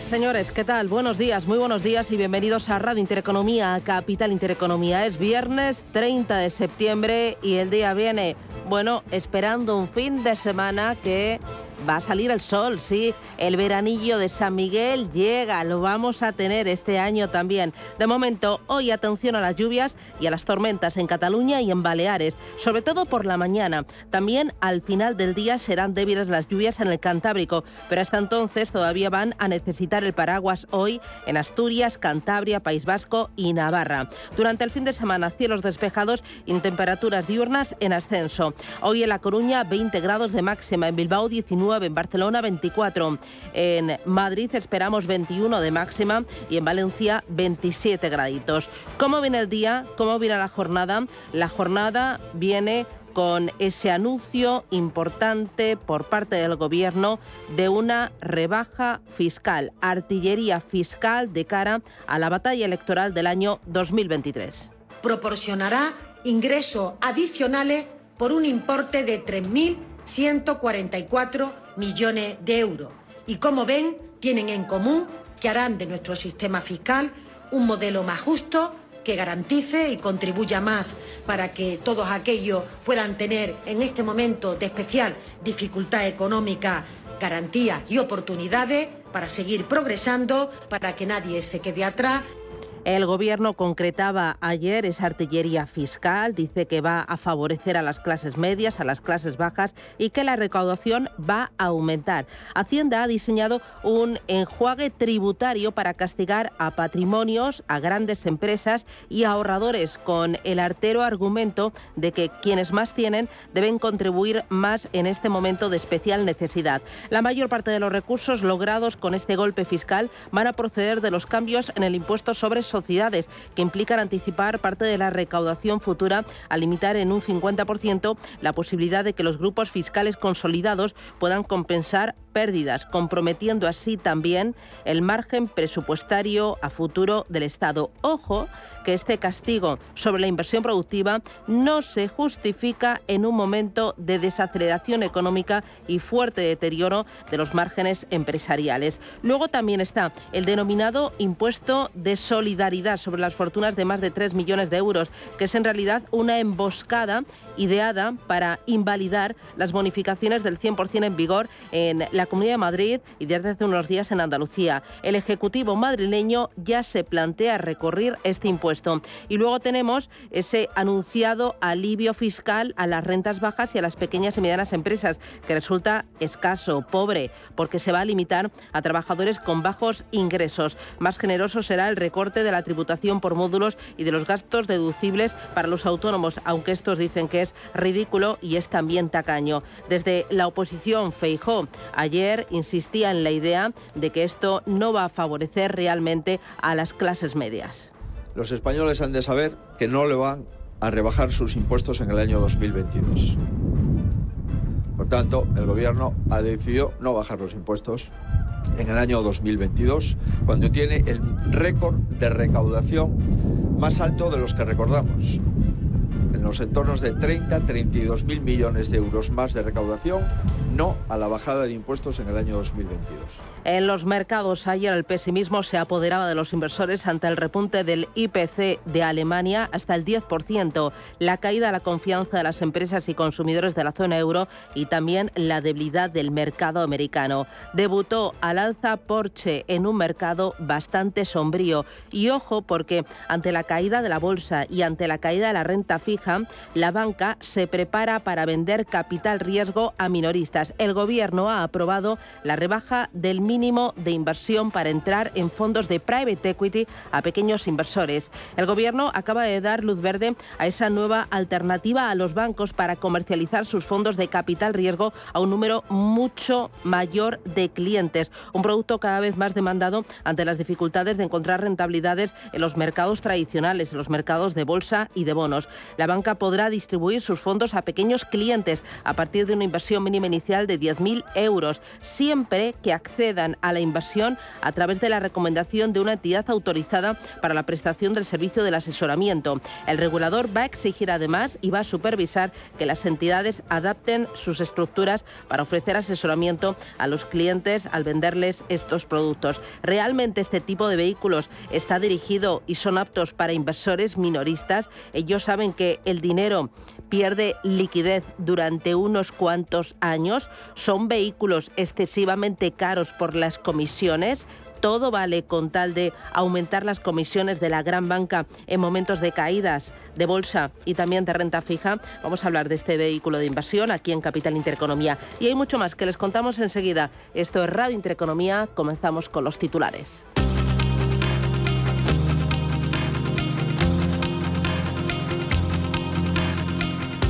Señores, ¿qué tal? Buenos días, muy buenos días y bienvenidos a Radio Intereconomía, Capital Intereconomía. Es viernes 30 de septiembre y el día viene, bueno, esperando un fin de semana que va a salir el sol, sí. El veranillo de San Miguel llega, lo vamos a tener este año también. De momento, hoy atención a las lluvias y a las tormentas en Cataluña y en Baleares, sobre todo por la mañana. También al final del día serán débiles las lluvias en el Cantábrico, pero hasta entonces todavía van a necesitar el paraguas hoy en Asturias, Cantabria, País Vasco y Navarra. Durante el fin de semana, cielos despejados y temperaturas diurnas en ascenso. Hoy en La Coruña, 20 grados de máxima, en Bilbao 19 en Barcelona 24, en Madrid esperamos 21 de máxima y en Valencia 27 graditos. ¿Cómo viene el día? ¿Cómo viene la jornada? La jornada viene con ese anuncio importante por parte del Gobierno de una rebaja fiscal, artillería fiscal de cara a la batalla electoral del año 2023. Proporcionará ingresos adicionales por un importe de 3.144 millones de euros. Y como ven, tienen en común que harán de nuestro sistema fiscal un modelo más justo, que garantice y contribuya más para que todos aquellos puedan tener en este momento de especial dificultad económica garantías y oportunidades para seguir progresando, para que nadie se quede atrás. El Gobierno concretaba ayer esa artillería fiscal, dice que va a favorecer a las clases medias, a las clases bajas y que la recaudación va a aumentar. Hacienda ha diseñado un enjuague tributario para castigar a patrimonios, a grandes empresas y ahorradores con el artero argumento de que quienes más tienen deben contribuir más en este momento de especial necesidad. La mayor parte de los recursos logrados con este golpe fiscal van a proceder de los cambios en el impuesto sobre sociedades, que implican anticipar parte de la recaudación futura al limitar en un 50% la posibilidad de que los grupos fiscales consolidados puedan compensar pérdidas, comprometiendo así también el margen presupuestario a futuro del Estado. Ojo que este castigo sobre la inversión productiva no se justifica en un momento de desaceleración económica y fuerte deterioro de los márgenes empresariales. Luego también está el denominado impuesto de solidaridad sobre las fortunas de más de 3 millones de euros, que es en realidad una emboscada ideada para invalidar las bonificaciones del 100% en vigor en la Comunidad de Madrid y desde hace unos días en Andalucía. El Ejecutivo madrileño ya se plantea recorrer este impuesto. Y luego tenemos ese anunciado alivio fiscal a las rentas bajas y a las pequeñas y medianas empresas, que resulta escaso, pobre, porque se va a limitar a trabajadores con bajos ingresos. Más generoso será el recorte de la tributación por módulos y de los gastos deducibles para los autónomos, aunque estos dicen que es ridículo y es también tacaño. Desde la oposición, Feijó, ayer insistía en la idea de que esto no va a favorecer realmente a las clases medias. Los españoles han de saber que no le van a rebajar sus impuestos en el año 2022. Por tanto, el gobierno ha decidido no bajar los impuestos en el año 2022, cuando tiene el récord de recaudación más alto de los que recordamos en los entornos de 30, 32 mil millones de euros más de recaudación, no a la bajada de impuestos en el año 2022. En los mercados ayer el pesimismo se apoderaba de los inversores ante el repunte del IPC de Alemania hasta el 10%, la caída de la confianza de las empresas y consumidores de la zona euro y también la debilidad del mercado americano. Debutó al alza Porsche en un mercado bastante sombrío y ojo porque ante la caída de la bolsa y ante la caída de la renta fija la banca se prepara para vender capital riesgo a minoristas. El Gobierno ha aprobado la rebaja del mínimo de inversión para entrar en fondos de private equity a pequeños inversores. El Gobierno acaba de dar luz verde a esa nueva alternativa a los bancos para comercializar sus fondos de capital riesgo a un número mucho mayor de clientes. Un producto cada vez más demandado ante las dificultades de encontrar rentabilidades en los mercados tradicionales, en los mercados de bolsa y de bonos. La banca podrá distribuir sus fondos a pequeños clientes a partir de una inversión mínima inicial de 10.000 euros, siempre que accedan a la inversión a través de la recomendación de una entidad autorizada para la prestación del servicio del asesoramiento. El regulador va a exigir además y va a supervisar que las entidades adapten sus estructuras para ofrecer asesoramiento a los clientes al venderles estos productos. Realmente este tipo de vehículos está dirigido y son aptos para inversores minoristas. Ellos saben que el dinero pierde liquidez durante unos cuantos años. Son vehículos excesivamente caros por las comisiones todo vale con tal de aumentar las comisiones de la gran banca en momentos de caídas de bolsa y también de renta fija. Vamos a hablar de este vehículo de inversión aquí en Capital Intereconomía. Y hay mucho más que les contamos enseguida. Esto es Radio Intereconomía. Comenzamos con los titulares.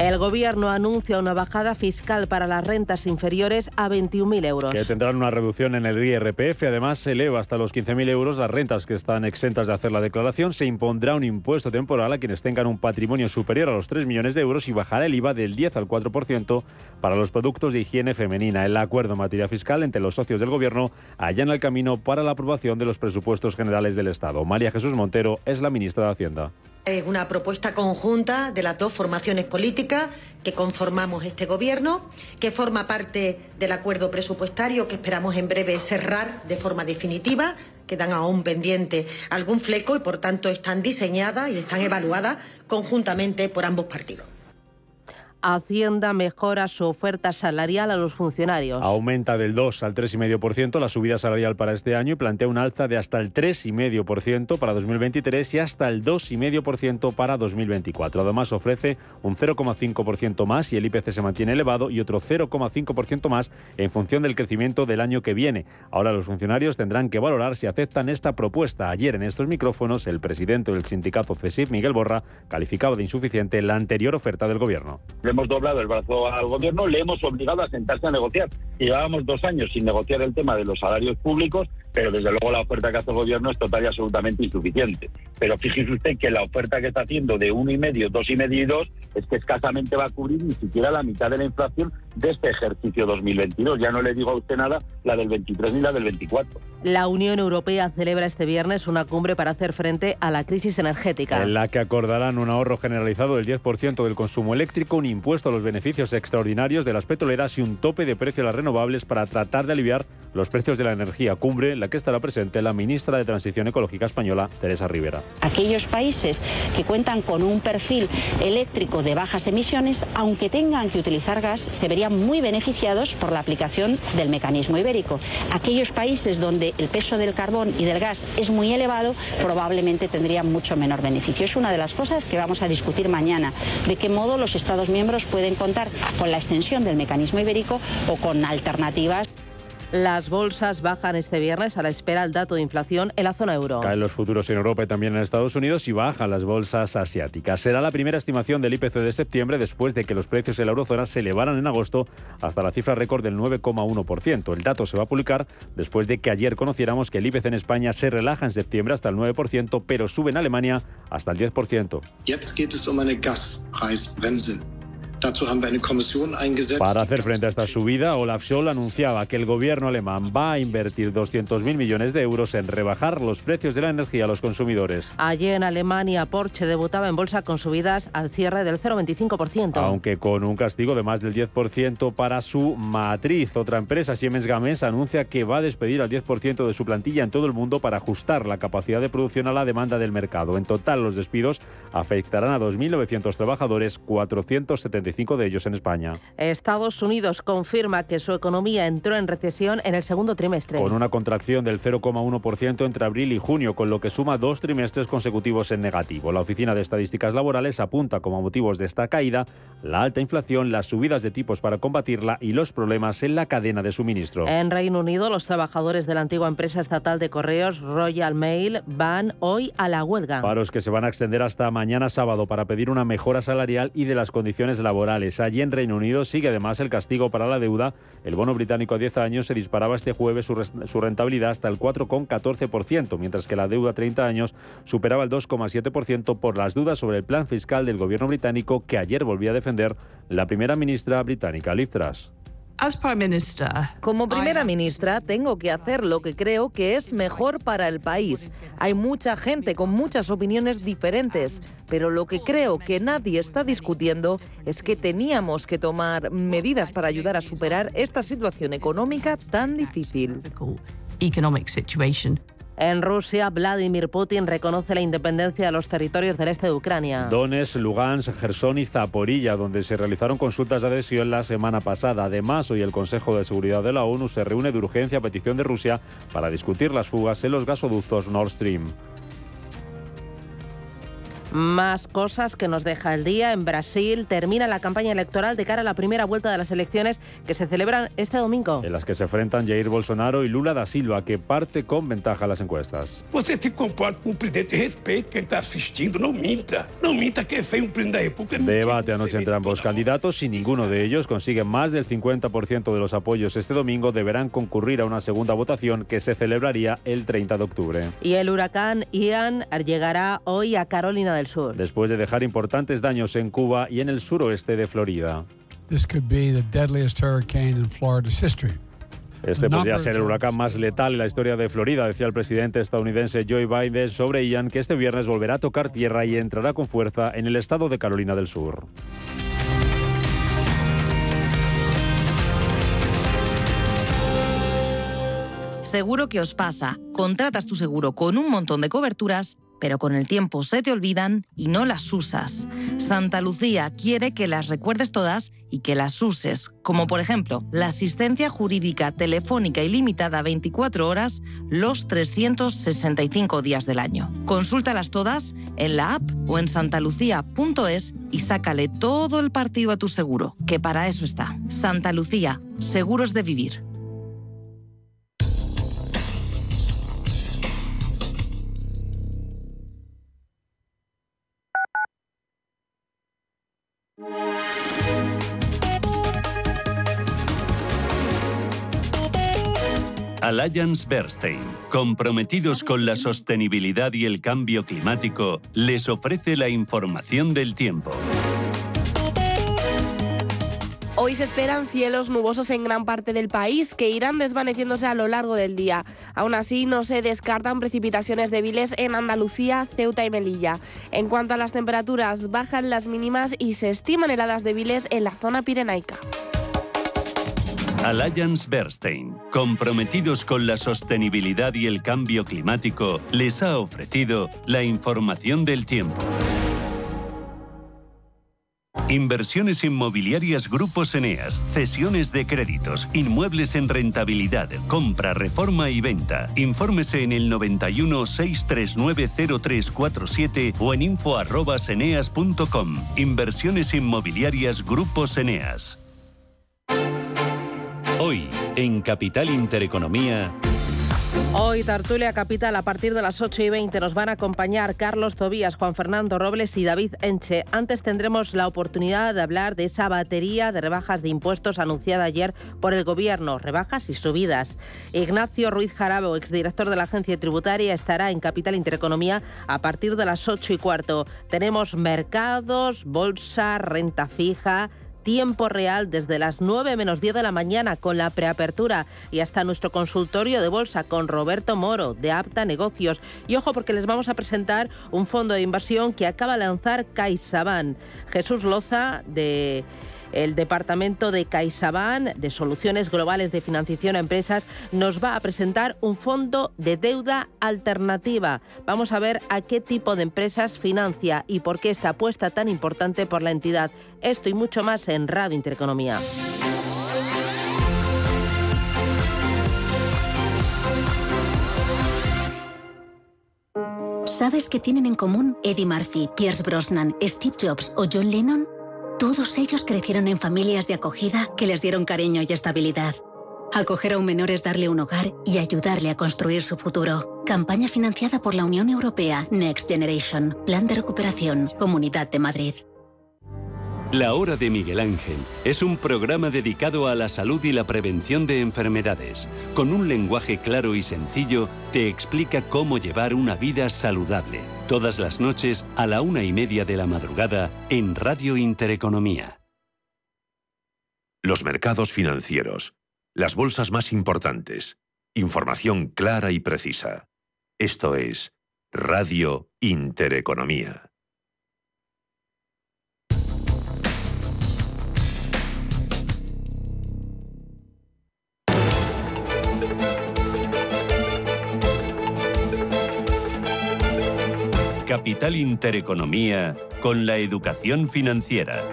El Gobierno anuncia una bajada fiscal para las rentas inferiores a 21.000 euros. Que tendrán una reducción en el IRPF. Además, se eleva hasta los 15.000 euros las rentas que están exentas de hacer la declaración. Se impondrá un impuesto temporal a quienes tengan un patrimonio superior a los 3 millones de euros y bajará el IVA del 10 al 4% para los productos de higiene femenina. El acuerdo en materia fiscal entre los socios del Gobierno allana el camino para la aprobación de los presupuestos generales del Estado. María Jesús Montero es la ministra de Hacienda. Es una propuesta conjunta de las dos formaciones políticas que conformamos este Gobierno, que forma parte del acuerdo presupuestario que esperamos en breve cerrar de forma definitiva. Quedan aún pendiente algún fleco y, por tanto, están diseñadas y están evaluadas conjuntamente por ambos partidos. Hacienda mejora su oferta salarial a los funcionarios. Aumenta del 2 al 3,5% la subida salarial para este año y plantea un alza de hasta el 3,5% para 2023 y hasta el 2,5% para 2024. Además, ofrece un 0,5% más y el IPC se mantiene elevado y otro 0,5% más en función del crecimiento del año que viene. Ahora los funcionarios tendrán que valorar si aceptan esta propuesta. Ayer en estos micrófonos, el presidente del sindicato CESIF, Miguel Borra, calificaba de insuficiente la anterior oferta del Gobierno hemos doblado el brazo al gobierno, le hemos obligado a sentarse a negociar. Llevábamos dos años sin negociar el tema de los salarios públicos, pero desde luego la oferta que hace el gobierno es total y absolutamente insuficiente. Pero fíjese usted que la oferta que está haciendo de uno y medio, dos y medio y dos es que escasamente va a cubrir ni siquiera la mitad de la inflación de este ejercicio 2022. Ya no le digo a usted nada la del 23 ni la del 24. La Unión Europea celebra este viernes una cumbre para hacer frente a la crisis energética. En la que acordarán un ahorro generalizado del 10% del consumo eléctrico, un impuesto a los beneficios extraordinarios de las petroleras y un tope de precio a las renovables para tratar de aliviar los precios de la energía. Cumbre la que estará presente la ministra de Transición Ecológica española, Teresa Rivera. Aquellos países que cuentan con un perfil eléctrico de bajas emisiones, aunque tengan que utilizar gas, se verían muy beneficiados por la aplicación del mecanismo ibérico. Aquellos países donde el peso del carbón y del gas es muy elevado, probablemente tendrían mucho menor beneficio. Es una de las cosas que vamos a discutir mañana, de qué modo los Estados miembros pueden contar con la extensión del mecanismo ibérico o con alternativas. Las bolsas bajan este viernes a la espera del dato de inflación en la zona euro. Caen los futuros en Europa y también en Estados Unidos y bajan las bolsas asiáticas. Será la primera estimación del IPC de septiembre después de que los precios en la eurozona se elevaran en agosto hasta la cifra récord del 9,1%. El dato se va a publicar después de que ayer conociéramos que el IPC en España se relaja en septiembre hasta el 9%, pero sube en Alemania hasta el 10%. Jetzt geht es um eine Gaspreisbremse. Para hacer frente a esta subida, Olaf Scholz anunciaba que el gobierno alemán va a invertir 200.000 millones de euros en rebajar los precios de la energía a los consumidores. Allí en Alemania, Porsche debutaba en bolsa con subidas al cierre del 0,25%. Aunque con un castigo de más del 10% para su matriz. Otra empresa, Siemens Gamesa, anuncia que va a despedir al 10% de su plantilla en todo el mundo para ajustar la capacidad de producción a la demanda del mercado. En total, los despidos afectarán a 2.900 trabajadores, 475 55 de ellos en España. Estados Unidos confirma que su economía entró en recesión en el segundo trimestre. Con una contracción del 0,1% entre abril y junio, con lo que suma dos trimestres consecutivos en negativo. La Oficina de Estadísticas Laborales apunta como motivos de esta caída la alta inflación, las subidas de tipos para combatirla y los problemas en la cadena de suministro. En Reino Unido, los trabajadores de la antigua empresa estatal de correos Royal Mail van hoy a la huelga. Paros que se van a extender hasta mañana sábado para pedir una mejora salarial y de las condiciones laborales. Allí en Reino Unido sigue además el castigo para la deuda. El bono británico a 10 años se disparaba este jueves su, su rentabilidad hasta el 4,14%, mientras que la deuda a 30 años superaba el 2,7% por las dudas sobre el plan fiscal del gobierno británico que ayer volvía a defender la primera ministra británica, Liz Truss. Como primera ministra, tengo que hacer lo que creo que es mejor para el país. Hay mucha gente con muchas opiniones diferentes, pero lo que creo que nadie está discutiendo es que teníamos que tomar medidas para ayudar a superar esta situación económica tan difícil. En Rusia, Vladimir Putin reconoce la independencia de los territorios del este de Ucrania. Donetsk, Lugansk, Gerson y Zaporilla, donde se realizaron consultas de adhesión la semana pasada. Además, hoy el Consejo de Seguridad de la ONU se reúne de urgencia a petición de Rusia para discutir las fugas en los gasoductos Nord Stream. Más cosas que nos deja el día. En Brasil termina la campaña electoral de cara a la primera vuelta de las elecciones que se celebran este domingo. En las que se enfrentan Jair Bolsonaro y Lula da Silva, que parte con ventaja las encuestas. Você se comporta com o presidente, respeite quem está assistindo, no minta. No minta que es un presidente de la República. Debate anoche entre ambos candidatos. Si ninguno de ellos consigue más del 50% de los apoyos este domingo, deberán concurrir a una segunda votación que se celebraría el 30 de octubre. Y el huracán Ian llegará hoy a Carolina del Sur. Después de dejar importantes daños en Cuba y en el suroeste de Florida. This could be the deadliest hurricane in Florida's history. Este podría ser el huracán más letal en la historia de Florida, decía el presidente estadounidense Joe Biden sobre Ian, que este viernes volverá a tocar tierra y entrará con fuerza en el estado de Carolina del Sur. Seguro que os pasa. Contratas tu seguro con un montón de coberturas, pero con el tiempo se te olvidan y no las usas. Santa Lucía quiere que las recuerdes todas y que las uses, como por ejemplo la asistencia jurídica telefónica ilimitada 24 horas los 365 días del año. Consúltalas todas en la app o en santalucía.es y sácale todo el partido a tu seguro, que para eso está. Santa Lucía, seguros de vivir. Alliance Bernstein, comprometidos con la sostenibilidad y el cambio climático, les ofrece la información del tiempo. Hoy se esperan cielos nubosos en gran parte del país que irán desvaneciéndose a lo largo del día. Aún así, no se descartan precipitaciones débiles en Andalucía, Ceuta y Melilla. En cuanto a las temperaturas, bajan las mínimas y se estiman heladas débiles en la zona pirenaica. Alliance Bernstein, comprometidos con la sostenibilidad y el cambio climático, les ha ofrecido la información del tiempo. Inversiones inmobiliarias Grupos Eneas, cesiones de créditos, inmuebles en rentabilidad, compra, reforma y venta. Infórmese en el 91 639 0347 o en info@eneas.com. Inversiones inmobiliarias Grupos Eneas. Hoy, en Capital Intereconomía. Hoy Tertulia Capital a partir de las 8 y 20 nos van a acompañar Carlos Tobías, Juan Fernando Robles y David Enche. Antes tendremos la oportunidad de hablar de esa batería de rebajas de impuestos anunciada ayer por el Gobierno, rebajas y subidas. Ignacio Ruiz Jarabo, exdirector de la Agencia Tributaria, estará en Capital Intereconomía a partir de las 8 y cuarto. Tenemos mercados, bolsa, renta fija tiempo real desde las 9 menos 10 de la mañana con la preapertura y hasta nuestro consultorio de bolsa con Roberto Moro de Apta Negocios. Y ojo porque les vamos a presentar un fondo de inversión que acaba de lanzar CaixaBank. Jesús Loza de El departamento de CaixaBank de Soluciones Globales de Financiación a Empresas nos va a presentar un fondo de deuda alternativa. Vamos a ver a qué tipo de empresas financia y por qué esta apuesta tan importante por la entidad. Esto y mucho más en Radio Intereconomía. ¿Sabes qué tienen en común Eddie Murphy, Pierce Brosnan, Steve Jobs o John Lennon? Todos ellos crecieron en familias de acogida que les dieron cariño y estabilidad. Acoger a un menor es darle un hogar y ayudarle a construir su futuro. Campaña financiada por la Unión Europea Next Generation, Plan de Recuperación, Comunidad de Madrid. La Hora de Miguel Ángel es un programa dedicado a la salud y la prevención de enfermedades. Con un lenguaje claro y sencillo, te explica cómo llevar una vida saludable. Todas las noches a la una y media de la madrugada en Radio Intereconomía. Los mercados financieros. Las bolsas más importantes. Información clara y precisa. Esto es Radio Intereconomía. Capital Intereconomía con la educación financiera.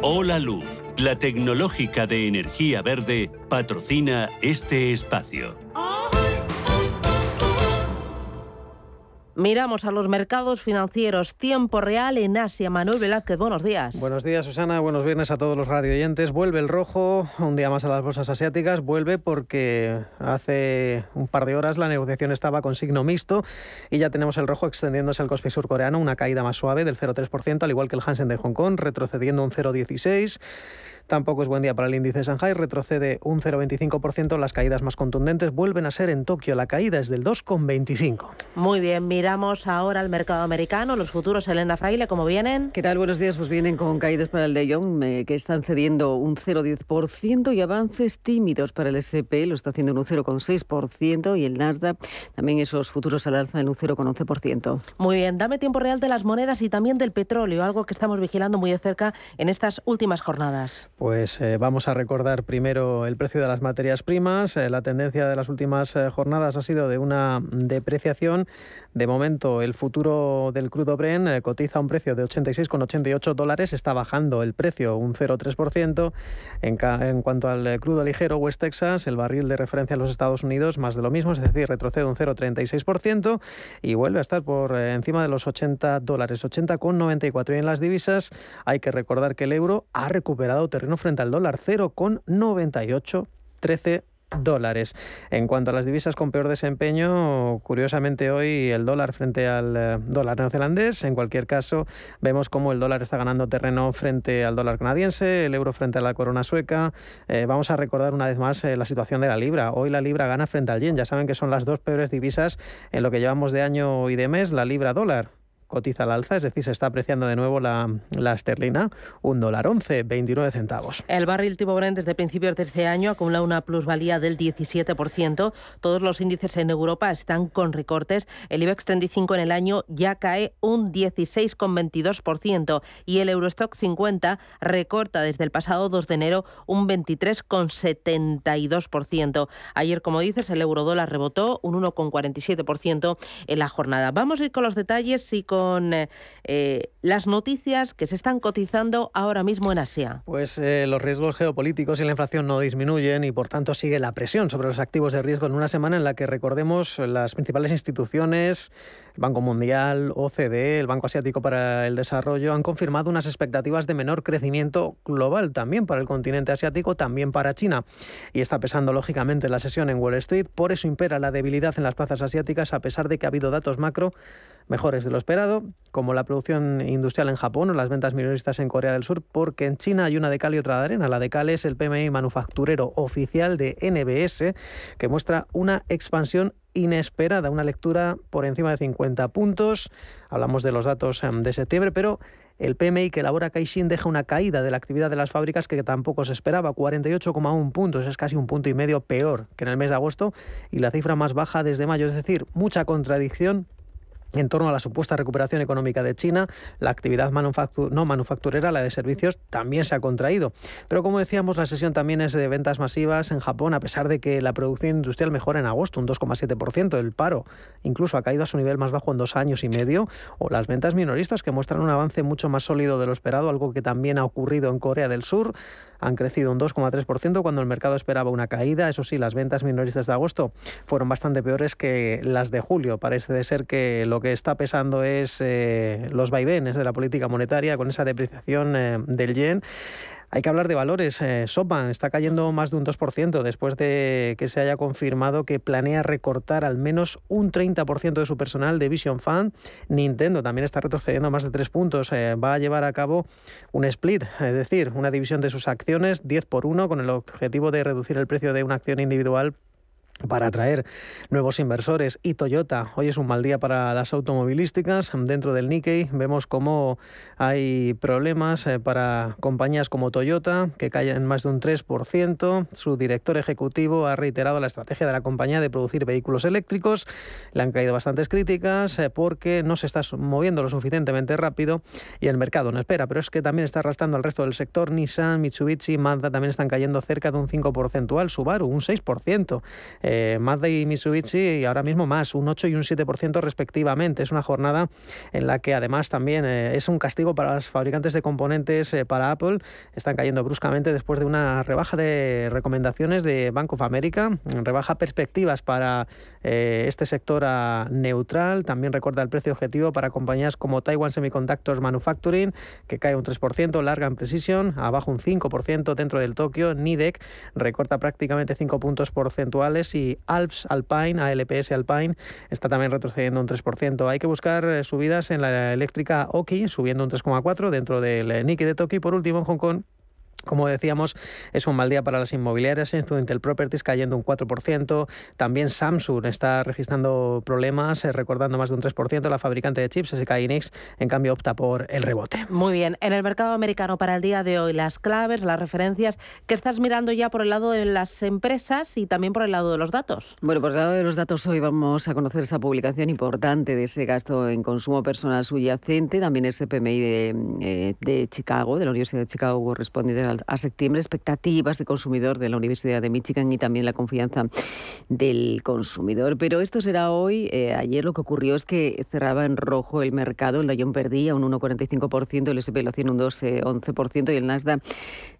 Hola Luz, la tecnológica de energía verde, patrocina este espacio. Miramos a los mercados financieros. Tiempo real en Asia. Manuel Velázquez, buenos días. Buenos días, Susana. Buenos viernes a todos los radioyentes. Vuelve el rojo un día más a las bolsas asiáticas. Vuelve porque hace un par de horas la negociación estaba con signo mixto y ya tenemos el rojo extendiéndose al Kospi surcoreano, una caída más suave del 0,3%, al igual que el Hansen de Hong Kong, retrocediendo un 0,16%. Tampoco es buen día para el índice Shanghai, retrocede un 0,25%. Las caídas más contundentes vuelven a ser en Tokio. La caída es del 2,25%. Muy bien, miramos ahora al mercado americano. Los futuros, Elena Fraile, ¿cómo vienen? ¿Qué tal? Buenos días. Pues vienen con caídas para el de Young, que están cediendo un 0,10% y avances tímidos para el SP, lo está haciendo en un 0,6% y el Nasdaq también esos futuros al alza en un 0,11%. Muy bien, dame tiempo real de las monedas y también del petróleo, algo que estamos vigilando muy de cerca en estas últimas jornadas. Pues eh, vamos a recordar primero el precio de las materias primas. Eh, la tendencia de las últimas eh, jornadas ha sido de una depreciación. De momento, el futuro del crudo Bren cotiza a un precio de 86,88 dólares. Está bajando el precio un 0,3%. En, cuanto al crudo ligero West Texas, el barril de referencia en los Estados Unidos, más de lo mismo, es decir, retrocede un 0,36% y vuelve a estar por encima de los 80 dólares, 80,94. Y en las divisas hay que recordar que el euro ha recuperado terreno frente al dólar, 0,9813 dólares. En cuanto a las divisas con peor desempeño, curiosamente hoy el dólar frente al eh, dólar neozelandés, en cualquier caso vemos cómo el dólar está ganando terreno frente al dólar canadiense, el euro frente a la corona sueca. Eh, vamos a recordar una vez más eh, la situación de la libra. Hoy la libra gana frente al yen, ya saben que son las dos peores divisas en lo que llevamos de año y de mes, la libra dólar cotiza al alza, es decir, se está apreciando de nuevo la, la esterlina, un dólar 11, 29 centavos. El barril tipo Brent desde principios de este año acumula una plusvalía del 17%. Todos los índices en Europa están con recortes. El IBEX 35 en el año ya cae un 16,22% y el Eurostock 50 recorta desde el pasado 2 de enero un 23,72%. Ayer, como dices, el eurodólar rebotó un 1,47% en la jornada. Vamos a ir con los detalles y con con eh, las noticias que se están cotizando ahora mismo en Asia? Pues eh, los riesgos geopolíticos y la inflación no disminuyen y por tanto sigue la presión sobre los activos de riesgo en una semana en la que recordemos las principales instituciones, el Banco Mundial, OCDE, el Banco Asiático para el Desarrollo han confirmado unas expectativas de menor crecimiento global también para el continente asiático, también para China. Y está pesando lógicamente la sesión en Wall Street, por eso impera la debilidad en las plazas asiáticas a pesar de que ha habido datos macro mejores de lo esperado, como la producción industrial en Japón o las ventas minoristas en Corea del Sur, porque en China hay una de cal y otra de arena. La de cal es el PMI manufacturero oficial de NBS, que muestra una expansión inesperada, una lectura por encima de 50 puntos. Hablamos de los datos em, de septiembre, pero el PMI que elabora Caixin deja una caída de la actividad de las fábricas que tampoco se esperaba, 48,1 puntos, es casi un punto y medio peor que en el mes de agosto y la cifra más baja desde mayo, es decir, mucha contradicción en torno a la supuesta recuperación económica de China. La actividad no manufacturera, la de servicios, también se ha contraído. Pero como decíamos, la sesión también es de ventas masivas en Japón, a pesar de que la producción industrial mejora en agosto, un 2,7%. El paro incluso ha caído a su nivel más bajo en dos años y medio. O las ventas minoristas, que muestran un avance mucho más sólido de lo esperado, algo que también ha ocurrido en Corea del Sur han crecido un 2,3% cuando el mercado esperaba una caída. Eso sí, las ventas minoristas de agosto fueron bastante peores que las de julio. Parece ser que lo que está pesando es eh, los vaivenes de la política monetaria con esa depreciación eh, del yen. Hay que hablar de valores. Eh, SoftBank está cayendo más de un 2% después de que se haya confirmado que planea recortar al menos un 30% de su personal de Vision Fund. Nintendo también está retrocediendo más de 3 puntos. Eh, va a llevar a cabo un split, es decir, una división de sus acciones 10 por 1 con el objetivo de reducir el precio de una acción individual para atraer nuevos inversores y Toyota. Hoy es un mal día para las automovilísticas. Dentro del Nikkei vemos cómo hay problemas eh, para compañías como Toyota, que caen más de un 3%. Su director ejecutivo ha reiterado la estrategia de la compañía de producir vehículos eléctricos. Le han caído bastantes críticas eh, porque no se está moviendo lo suficientemente rápido y el mercado no espera. Pero es que también está arrastrando al resto del sector. Nissan, Mitsubishi, Mazda también están cayendo cerca de un 5%. Subaru, un 6% eh, Mazda y Mitsubishi y ahora mismo más, un 8 y un 7% respectivamente. Es una jornada en la que además también eh, es un castigo para los fabricantes de componentes eh, para Apple. Están cayendo bruscamente después de una rebaja de recomendaciones de Bank of America, rebaja perspectivas para eh, este sector a neutral. También recorta el precio objetivo para compañías como Taiwan Semiconductors Manufacturing, que cae un 3%, Largan Precision, abajo un 5% dentro del Tokio, Nidec recorta prácticamente 5 puntos porcentuales Alps Alpine, ALPS Alpine, está también retrocediendo un 3%. Hay que buscar eh, subidas en la eléctrica Oki, subiendo un 3,4% dentro del eh, Nikkei de Tokio y por último en Hong Kong como decíamos, es un mal día para las inmobiliarias, Intel Properties cayendo un 4%, también Samsung está registrando problemas, eh, recordando más de un 3%, la fabricante de chips, SK Hynix, en cambio opta por el rebote. Muy bien, en el mercado americano para el día de hoy, las claves, las referencias, ¿qué estás mirando ya por el lado de las empresas y también por el lado de los datos? Bueno, por el lado de los datos hoy vamos a conocer esa publicación importante de ese gasto en consumo personal subyacente, también ese PMI de, eh, de Chicago, de la Universidad de Chicago correspondiente a septiembre, expectativas de consumidor de la Universidad de Michigan y también la confianza del consumidor. Pero esto será hoy. Eh, ayer lo que ocurrió es que cerraba en rojo el mercado, el Dayón perdía un 1,45%, el SP lo hacía un 2,11% y el Nasdaq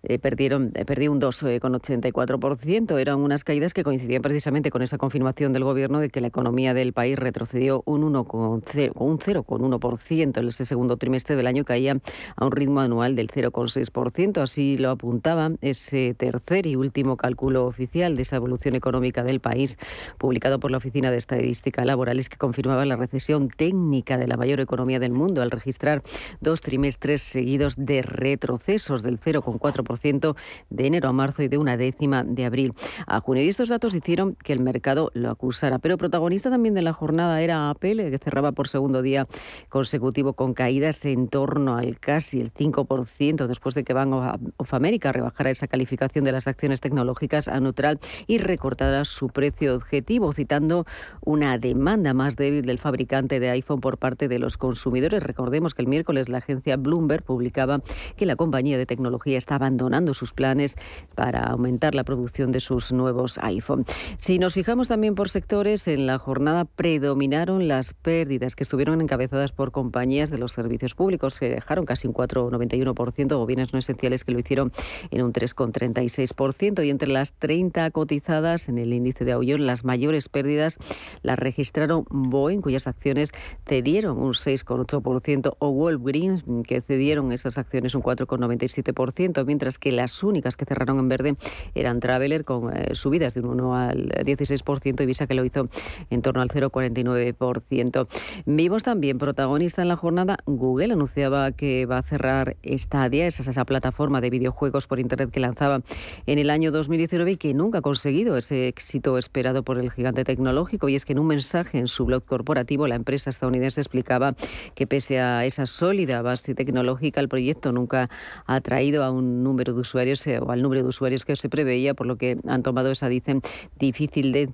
eh, perdieron, eh, perdió un 2,84%. Eran unas caídas que coincidían precisamente con esa confirmación del gobierno de que la economía del país retrocedió un 1,0%, un 0,1% en ese segundo trimestre del año, caía a un ritmo anual del 0,6%. Así lo apuntaba ese tercer y último cálculo oficial de esa evolución económica del país, publicado por la Oficina de Estadística Laborales, que confirmaba la recesión técnica de la mayor economía del mundo al registrar dos trimestres seguidos de retrocesos del 0,4% de enero a marzo y de una décima de abril a junio. Y estos datos hicieron que el mercado lo acusara. Pero protagonista también de la jornada era Apple, que cerraba por segundo día consecutivo con caídas en torno al casi el 5% después de que Bank of América rebajará esa calificación de las acciones tecnológicas a neutral y recortará su precio objetivo, citando una demanda más débil del fabricante de iPhone por parte de los consumidores. Recordemos que el miércoles la agencia Bloomberg publicaba que la compañía de tecnología está abandonando sus planes para aumentar la producción de sus nuevos iPhone. Si nos fijamos también por sectores, en la jornada predominaron las pérdidas que estuvieron encabezadas por compañías de los servicios públicos, que dejaron casi un 4,91% o bienes no esenciales que lo hicieron en un 3,36% y entre las 30 cotizadas en el índice de Aullón, las mayores pérdidas las registraron Boeing, cuyas acciones cedieron un 6,8%, o Walgreens, que cedieron esas acciones un 4,97%, mientras que las únicas que cerraron en verde eran Traveler, con eh, subidas de un 1 al 16%, y Visa, que lo hizo en torno al 0,49%. Vimos también protagonista en la jornada, Google anunciaba que va a cerrar Stadia, esa, esa plataforma de videojuegos por Internet que lanzaba en el año 2019 y que nunca ha conseguido ese éxito esperado por el gigante tecnológico. Y es que en un mensaje en su blog corporativo, la empresa estadounidense explicaba que pese a esa sólida base tecnológica, el proyecto nunca ha traído a un número de usuarios eh, o al número de usuarios que se preveía, por lo que han tomado esa, dicen, difícil de,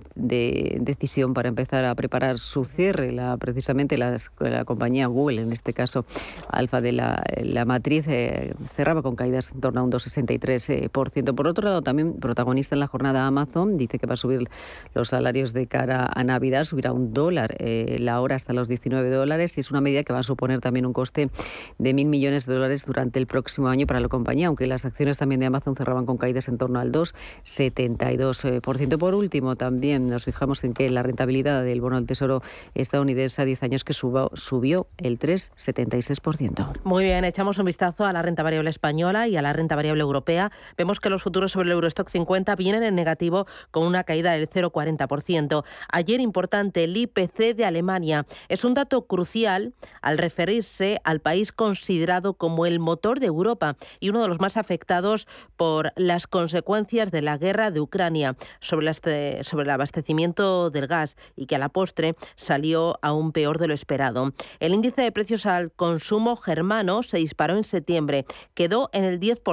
decisión para empezar a preparar su cierre. La, precisamente la, compañía Google, en este caso Alfa de la, matriz, eh, cerraba con caídas en torno a un 2,63%. Por otro lado, también protagonista en la jornada Amazon, dice que va a subir los salarios de cara a Navidad, subirá un dólar eh, la hora hasta los 19 dólares y es una medida que va a suponer también un coste de mil millones de dólares durante el próximo año para la compañía, aunque las acciones también de Amazon cerraban con caídas en torno al 2,72%. Por último, también nos fijamos en que la rentabilidad del bono del Tesoro estadounidense a 10 años que subió, subió el 3,76%. Muy bien, echamos un vistazo a la renta variable española y a la renta variable europea. Vemos que los futuros sobre el Eurostock 50 vienen en negativo con una caída del 0,40%. Ayer importante el IPC de Alemania. Es un dato crucial al referirse al país considerado como el motor de Europa y uno de los más afectados por las consecuencias de la guerra de Ucrania sobre el abastecimiento del gas y que a la postre salió aún peor de lo esperado. El índice de precios al consumo germano se disparó en septiembre, quedó en el 10%,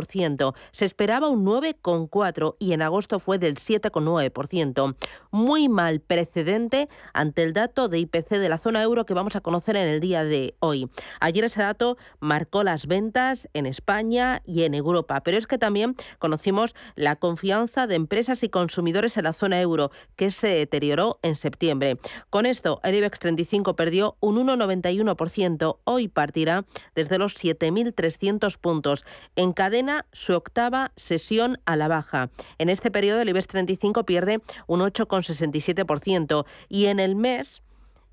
se esperaba un 9,4% y en agosto fue del 7,9%. Muy mal precedente ante el dato de IPC de la zona euro que vamos a conocer en el día de hoy. Ayer ese dato marcó las ventas en España y en Europa, pero es que también conocimos la confianza de empresas y consumidores en la zona euro, que se deterioró en septiembre. Con esto, el IBEX 35 perdió un 1,91%. Hoy partirá desde los 7.300 puntos. Su octava sesión a la baja. En este periodo, el IBEX 35 pierde un 8,67% y en el mes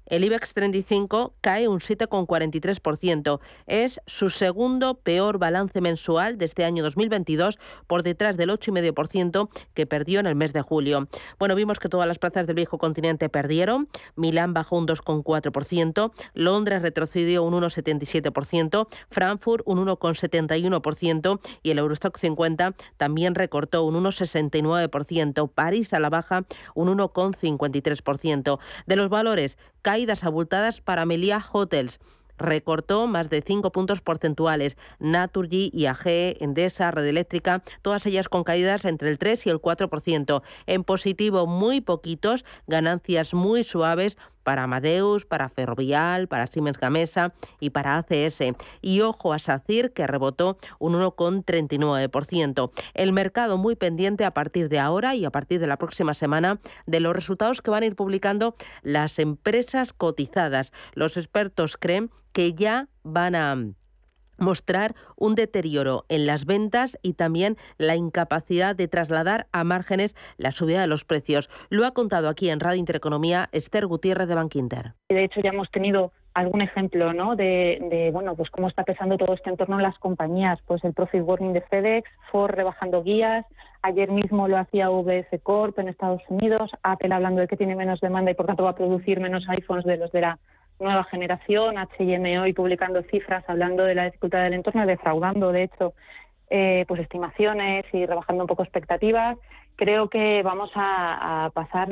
el IBEX 35 cae un 7,43%. Es su segundo peor balance mensual de este año 2022, por detrás del 8,5% que perdió en el mes de julio. Bueno, vimos que todas las plazas del viejo continente perdieron. Milán bajó un 2,4%, Londres retrocedió un 1,77%, Frankfurt un 1,71% y el Eurostock 50 también recortó un 1,69%. París a la baja un 1,53%. De los valores, caídas abultadas para Melia Hotels recortó más de 5 puntos porcentuales. Naturgy, IAG, Endesa, Red Eléctrica, todas ellas con caídas entre el 3 y el 4%. En positivo, muy poquitos, ganancias muy suaves para Amadeus, para Ferrovial, para Siemens Gamesa y para ACS. Y ojo a SACIR, que rebotó un 1,39%. El mercado muy pendiente a partir de ahora y a partir de la próxima semana de los resultados que van a ir publicando las empresas cotizadas. Los expertos creen que ya van a mostrar un deterioro en las ventas y también la incapacidad de trasladar a márgenes la subida de los precios. Lo ha contado aquí en Radio Intereconomía Esther Gutiérrez de Banquinter. De hecho, ya hemos tenido algún ejemplo ¿no? de, bueno pues cómo está pesando todo este entorno en las compañías pues el profit warning de FedEx Ford rebajando guías ayer mismo lo hacía VS Corp en Estados Unidos Apple hablando de que tiene menos demanda y por tanto va a producir menos iPhones de los de la nueva generación, H&M hoy publicando cifras hablando de la dificultad del entorno, defraudando de hecho eh, pues estimaciones y rebajando un poco expectativas. Creo que vamos a, a pasar,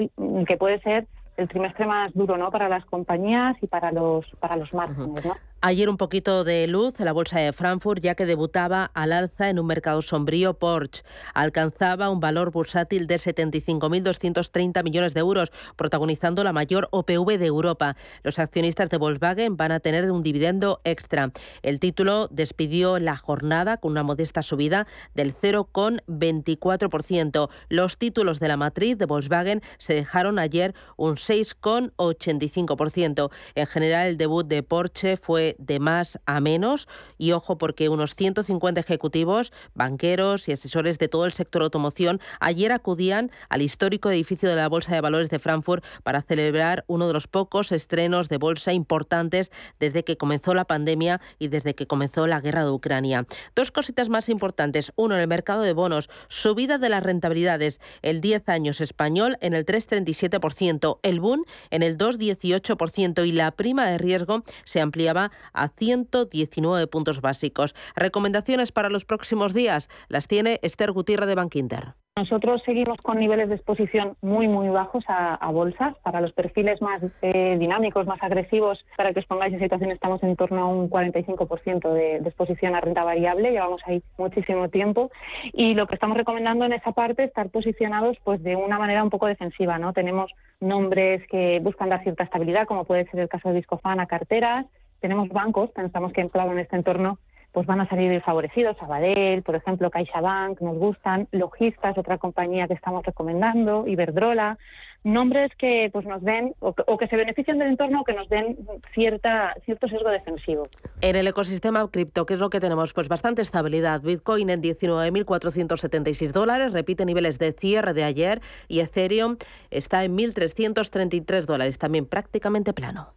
que puede ser el trimestre más duro ¿no? para las compañías y para los, para los márgenes. ¿no? Ayer un poquito de luz en la bolsa de Frankfurt, ya que debutaba al alza en un mercado sombrío. Porsche alcanzaba un valor bursátil de 75.230 millones de euros, protagonizando la mayor OPV de Europa. Los accionistas de Volkswagen van a tener un dividendo extra. El título despidió la jornada con una modesta subida del 0,24%. Los títulos de la matriz de Volkswagen se dejaron ayer un 6,85%. En general, el debut de Porsche fue de más a menos y ojo porque unos 150 ejecutivos, banqueros y asesores de todo el sector automoción ayer acudían al histórico edificio de la Bolsa de Valores de Frankfurt para celebrar uno de los pocos estrenos de bolsa importantes desde que comenzó la pandemia y desde que comenzó la guerra de Ucrania. Dos cositas más importantes. Uno, en el mercado de bonos, subida de las rentabilidades. El 10 años español en el 3,37%, el boom en el 2,18% y la prima de riesgo se ampliaba a 119 puntos básicos. Recomendaciones para los próximos días las tiene Esther Gutiérrez de Bankinter. Nosotros seguimos con niveles de exposición muy, muy bajos a, bolsas. Para los perfiles más eh, dinámicos, más agresivos, para que os pongáis en situación, estamos en torno a un 45% de, de, exposición a renta variable. Llevamos ahí muchísimo tiempo. Y lo que estamos recomendando en esa parte es estar posicionados pues, de una manera un poco defensiva. ¿no? Tenemos nombres que buscan dar cierta estabilidad, como puede ser el caso de Discofan a carteras. Tenemos bancos, pensamos que claro en este entorno pues van a salir favorecidos, Sabadell, por ejemplo, CaixaBank, nos gustan, Logistas, otra compañía que estamos recomendando, Iberdrola, nombres que pues nos den o, que se benefician del entorno o que nos den cierta cierto sesgo defensivo. En el ecosistema cripto, ¿qué es lo que tenemos? Pues bastante estabilidad. Bitcoin en 19.476 dólares, repite niveles de cierre de ayer y Ethereum está en 1.333 dólares, también prácticamente plano.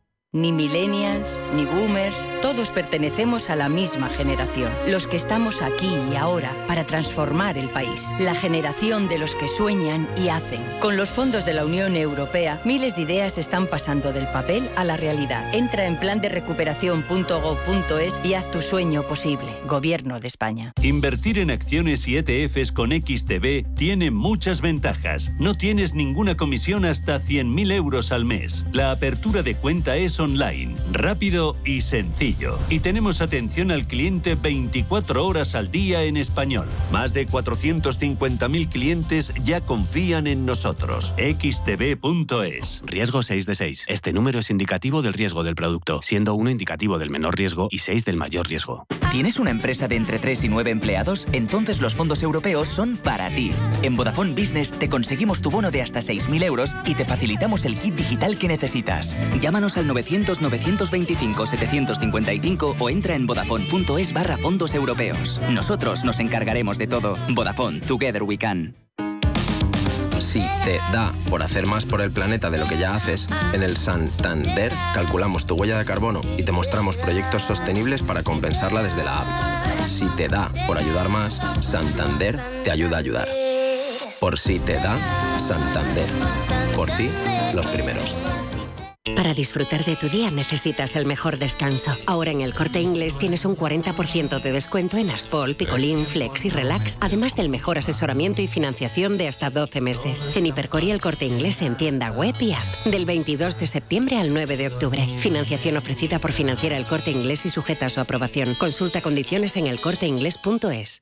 Ni millennials, ni boomers, todos pertenecemos a la misma generación, los que estamos aquí y ahora para transformar el país, la generación de los que sueñan y hacen. Con los fondos de la Unión Europea, miles de ideas están pasando del papel a la realidad. Entra en plan de recuperación.gov.es y haz tu sueño posible. Gobierno de España. Invertir en acciones y ETFs con XTB tiene muchas ventajas. No tienes ninguna comisión hasta 100.000 euros al mes. La apertura de cuenta es online, rápido y sencillo. Y tenemos atención al cliente 24 horas al día en español. Más de 450.000 clientes ya confían en nosotros. xtb.es. Riesgo 6 de 6. Este número es indicativo del riesgo del producto, siendo uno indicativo del menor riesgo y 6 del mayor riesgo. ¿Tienes una empresa de entre 3 y 9 empleados? Entonces los fondos europeos son para ti. En Vodafone Business te conseguimos tu bono de hasta 6.000 euros y te facilitamos el kit digital que necesitas. Llámanos al 900 900-925-755 o entra en vodafone.es barra fondos europeos. Nosotros nos encargaremos de todo. Vodafone, Together We Can. Si te da por hacer más por el planeta de lo que ya haces, en el Santander calculamos tu huella de carbono y te mostramos proyectos sostenibles para compensarla desde la app. Si te da por ayudar más, Santander te ayuda a ayudar. Por si te da, Santander. Por ti, los primeros. Para disfrutar de tu día necesitas el mejor descanso. Ahora en el Corte Inglés tienes un 40% de descuento en Aspol, Picolín, Flex y Relax, además del mejor asesoramiento y financiación de hasta 12 meses. En Hipercor y el Corte Inglés en tienda web y app. Del 22 de septiembre al 9 de octubre. Financiación ofrecida por Financiera El Corte Inglés y sujeta a su aprobación. Consulta condiciones en elcorteinglés.es.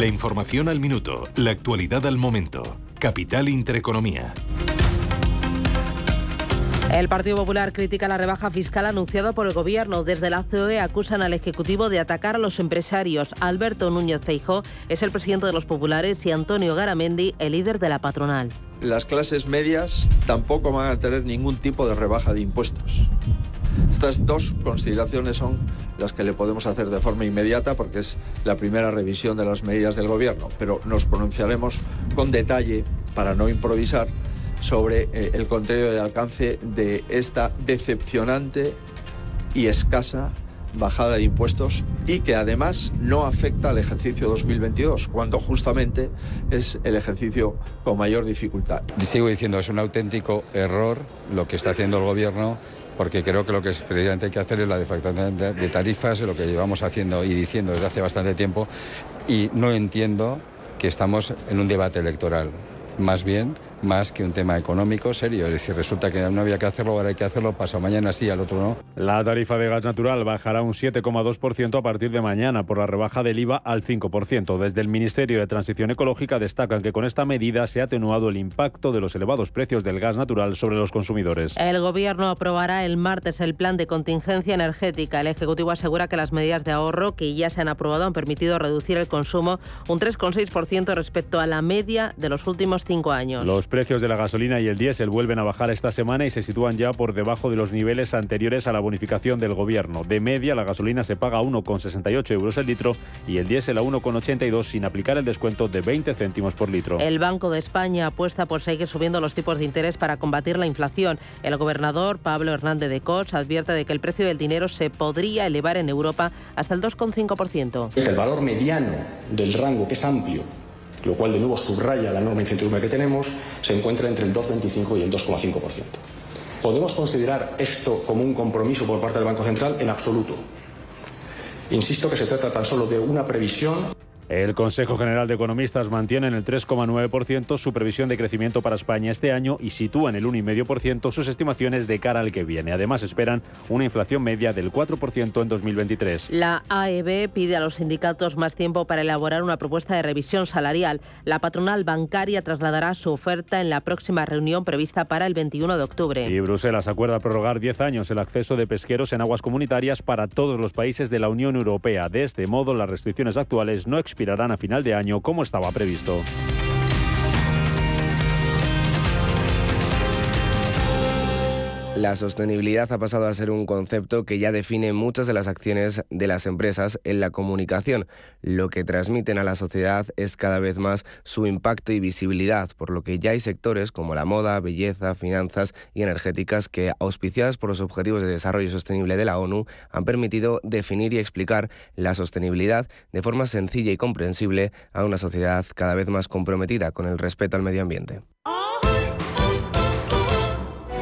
La información al minuto, la actualidad al momento. Capital Intereconomía. El Partido Popular critica la rebaja fiscal anunciada por el Gobierno. Desde la COE acusan al Ejecutivo de atacar a los empresarios. Alberto Núñez Feijó es el presidente de los populares y Antonio Garamendi el líder de la patronal. Las clases medias tampoco van a tener ningún tipo de rebaja de impuestos. Estas dos consideraciones son las que le podemos hacer de forma inmediata porque es la primera revisión de las medidas del Gobierno, pero nos pronunciaremos con detalle para no improvisar sobre eh, el contenido de alcance de esta decepcionante y escasa bajada de impuestos y que además no afecta al ejercicio 2022, cuando justamente es el ejercicio con mayor dificultad. Sigo diciendo, es un auténtico error lo que está haciendo el Gobierno porque creo que lo que precisamente hay que hacer es la deflactación de tarifas, lo que llevamos haciendo y diciendo desde hace bastante tiempo, y no entiendo que estamos en un debate electoral. Más bien más que un tema económico serio. Es decir, resulta que no había que hacerlo, ahora hay que hacerlo, pasado mañana sí, al otro no. La tarifa de gas natural bajará un 7,2% a partir de mañana por la rebaja del IVA al 5%. Desde el Ministerio de Transición Ecológica destacan que con esta medida se ha atenuado el impacto de los elevados precios del gas natural sobre los consumidores. El Gobierno aprobará el martes el plan de contingencia energética. El Ejecutivo asegura que las medidas de ahorro que ya se han aprobado han permitido reducir el consumo un 3,6% respecto a la media de los últimos cinco años. Los precios de la gasolina y el diésel vuelven a bajar esta semana y se sitúan ya por debajo de los niveles anteriores a la bonificación del Gobierno. De media, la gasolina se paga a 1,68 euros el litro y el diésel a 1,82 sin aplicar el descuento de 20 céntimos por litro. El Banco de España apuesta por seguir subiendo los tipos de interés para combatir la inflación. El gobernador Pablo Hernández de Cos advierte de que el precio del dinero se podría elevar en Europa hasta el 2,5%. El valor mediano del rango, que es amplio, lo cual de nuevo subraya la enorme incertidumbre que tenemos, se encuentra entre el 2,25 y el 2,5%. ¿Podemos considerar esto como un compromiso por parte del Banco Central? En absoluto. Insisto que se trata tan solo de una previsión. El Consejo General de Economistas mantiene en el 3,9% su previsión de crecimiento para España este año y sitúa en el 1,5% sus estimaciones de cara al que viene. Además, esperan una inflación media del 4% en 2023. La AEB pide a los sindicatos más tiempo para elaborar una propuesta de revisión salarial. La patronal bancaria trasladará su oferta en la próxima reunión prevista para el 21 de octubre. Y Bruselas acuerda prorrogar 10 años el acceso de pesqueros en aguas comunitarias para todos los países de la Unión Europea. De este modo, las restricciones actuales no expirarán a final de año como estaba previsto. La sostenibilidad ha pasado a ser un concepto que ya define muchas de las acciones de las empresas en la comunicación. Lo que transmiten a la sociedad es cada vez más su impacto y visibilidad, por lo que ya hay sectores como la moda, belleza, finanzas y energéticas que, auspiciadas por los Objetivos de Desarrollo Sostenible de la ONU, han permitido definir y explicar la sostenibilidad de forma sencilla y comprensible a una sociedad cada vez más comprometida con el respeto al medio ambiente.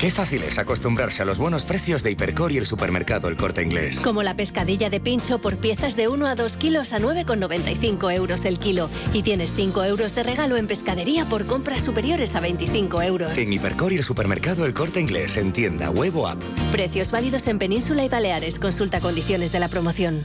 Qué fácil es acostumbrarse a los buenos precios de Hipercor y el supermercado El Corte Inglés. Como la pescadilla de pincho por piezas de 1 a 2 kilos a 9,95 euros el kilo. Y tienes 5 euros de regalo en pescadería por compras superiores a 25 euros. En Hipercor y el supermercado El Corte Inglés en tienda, web o app. Precios válidos en Península y Baleares. Consulta condiciones de la promoción.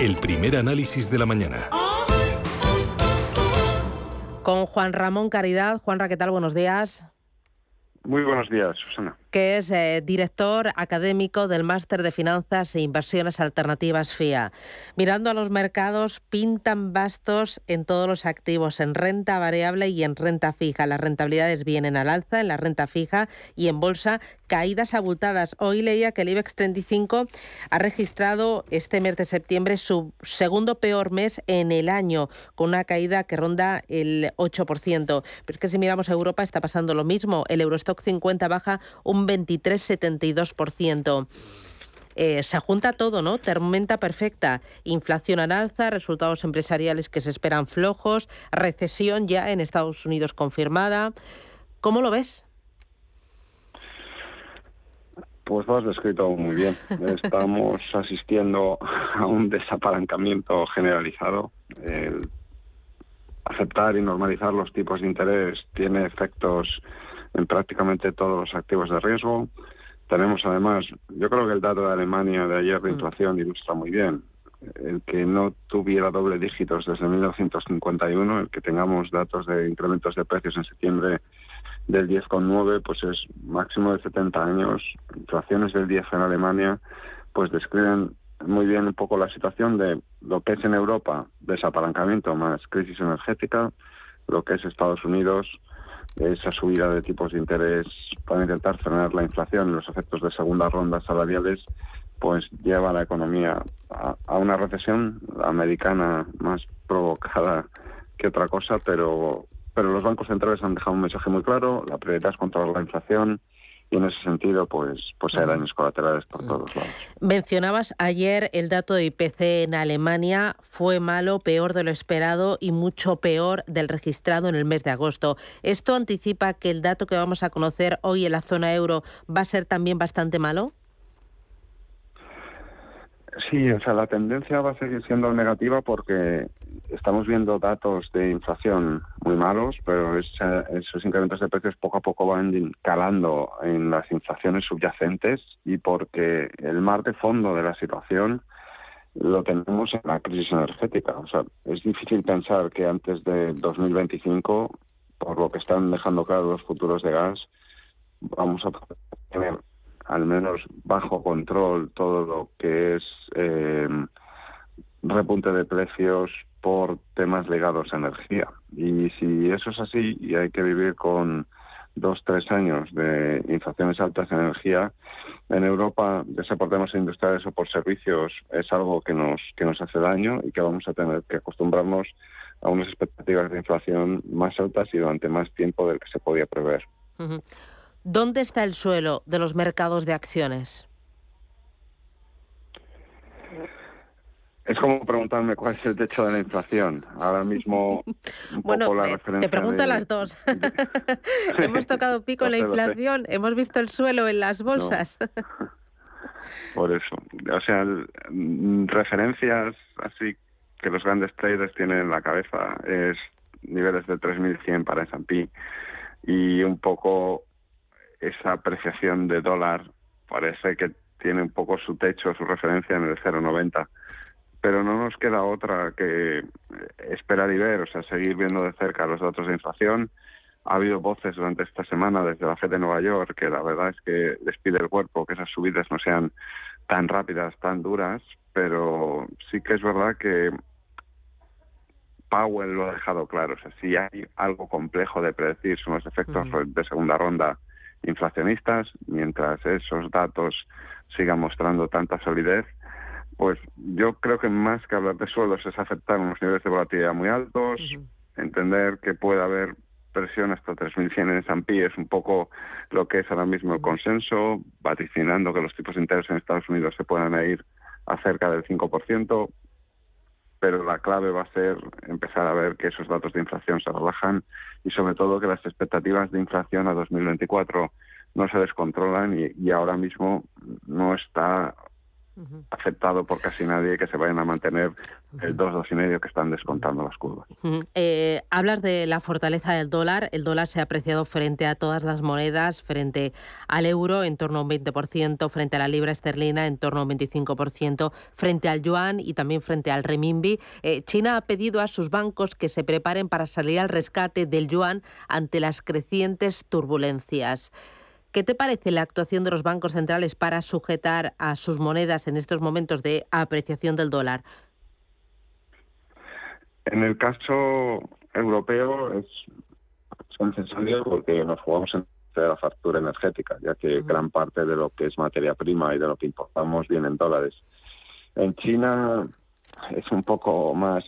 El primer análisis de la mañana. Con Juan Ramón Caridad. Juanra, ¿qué tal? Buenos días. Muy buenos días, Susana. Que es eh, director académico del Máster de Finanzas e Inversiones Alternativas FIA. Mirando a los mercados, pintan bastos en todos los activos, en renta variable y en renta fija. Las rentabilidades vienen al alza en la renta fija y en bolsa caídas abultadas. Hoy leía que el IBEX 35 ha registrado este mes de septiembre su segundo peor mes en el año, con una caída que ronda el 8%. Pero es que si miramos a Europa está pasando lo mismo. El Eurostock 50 baja un 23,72%. Eh, se junta todo, ¿no? Tormenta perfecta. Inflación al alza, resultados empresariales que se esperan flojos, recesión ya en Estados Unidos confirmada. ¿Cómo lo ves? Pues lo has descrito muy bien. Estamos asistiendo a un desapalancamiento generalizado. El aceptar y normalizar los tipos de interés tiene efectos en prácticamente todos los activos de riesgo. Tenemos además, yo creo que el dato de Alemania de ayer de mm. inflación ilustra muy bien el que no tuviera doble dígitos desde 1951, el que tengamos datos de incrementos de precios en septiembre del 10,9 pues es máximo de 70 años. Inflaciones del 10 en Alemania pues describen muy bien un poco la situación de lo que es en Europa desapalancamiento más crisis energética, lo que es Estados Unidos esa subida de tipos de interés para intentar frenar la inflación y los efectos de segunda ronda salariales pues lleva a la economía a, a una recesión americana más provocada que otra cosa, pero pero los bancos centrales han dejado un mensaje muy claro, la prioridad es controlar la inflación y en ese sentido pues pues hay daños colaterales por todos lados. Mencionabas ayer el dato de IPC en Alemania fue malo, peor de lo esperado y mucho peor del registrado en el mes de agosto. ¿Esto anticipa que el dato que vamos a conocer hoy en la zona euro va a ser también bastante malo? Sí, o sea, la tendencia va a seguir siendo negativa porque estamos viendo datos de inflación muy malos, pero esos incrementos de precios poco a poco van calando en las inflaciones subyacentes y porque el mar de fondo de la situación lo tenemos en la crisis energética. O sea, es difícil pensar que antes de 2025, por lo que están dejando claro los futuros de gas, vamos a tener al menos bajo control todo lo que es eh, repunte de precios por temas ligados a energía. Y si eso es así y hay que vivir con dos, tres años de inflaciones altas en energía, en Europa, ya sea por temas industriales o por servicios, es algo que nos, que nos hace daño y que vamos a tener que acostumbrarnos a unas expectativas de inflación más altas y durante más tiempo del que se podía prever. ¿Dónde está el suelo de los mercados de acciones? Es como preguntarme cuál es el techo de la inflación. Ahora mismo, bueno, te, pregunto las dos. hemos tocado pico en la inflación, hemos visto el suelo en las bolsas. Por eso. O sea, mm, referencias así que los grandes traders tienen en la cabeza es niveles de 3.100 para S&P y un poco esa apreciación de dólar parece que tiene un poco su techo, su referencia en el 0,90. Pero no nos queda otra que esperar y ver, o sea, seguir viendo de cerca los datos de inflación. Ha habido voces durante esta semana desde la FED de Nueva York que la verdad es que les pide el cuerpo que esas subidas no sean tan rápidas, tan duras, pero sí que es verdad que Powell lo ha dejado claro. O sea, si hay algo complejo de predecir son los efectos de segunda ronda inflacionistas, mientras esos datos sigan mostrando tanta solidez, pues yo creo que más que hablar de sueldos es aceptar unos niveles de volatilidad muy altos, entender que puede haber presión hasta 3.100 en S&P es un poco lo que es ahora mismo el consenso, vaticinando que los tipos de interés en Estados Unidos se puedan ir a cerca del 5%, pero la clave va a ser empezar a ver que esos datos de inflación se relajan y sobre todo que las expectativas de inflación a 2024 no se descontrolan y, y ahora mismo no está aceptado por casi nadie que se vayan a mantener el 2, medio que están descontando las curvas. Eh, hablas de la fortaleza del dólar. El dólar se ha apreciado frente a todas las monedas, frente al euro en torno a un 20%, frente a la libra esterlina en torno a un 25%, frente al yuan y también frente al renminbi. Eh, China ha pedido a sus bancos que se preparen para salir al rescate del yuan ante las crecientes turbulencias. ¿Qué te parece la actuación de los bancos centrales para sujetar a sus monedas en estos momentos de apreciación del dólar? En el caso europeo es necesario porque nos jugamos en la factura energética, ya que gran parte de lo que es materia prima y de lo que importamos viene en dólares. En China es un poco más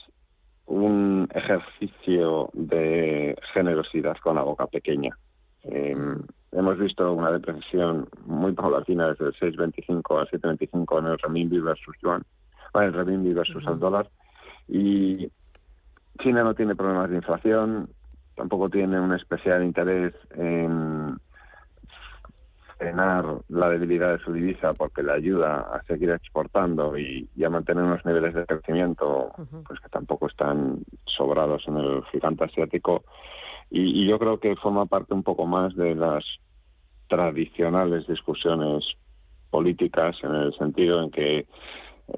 un ejercicio de generosidad con la boca pequeña. Em, hemos visto una depresión muy paulatina desde el 6.25 al 7.25 en el renminbi versus yuan, en el renminbi versus el dólar. Y China no tiene problemas de inflación, tampoco tiene un especial interés en frenar la debilidad de su divisa porque le ayuda a seguir exportando y, a mantener unos niveles de crecimiento pues que tampoco están sobrados en el gigante asiático y, yo creo que forma parte un poco más de las tradicionales discusiones políticas en el sentido en que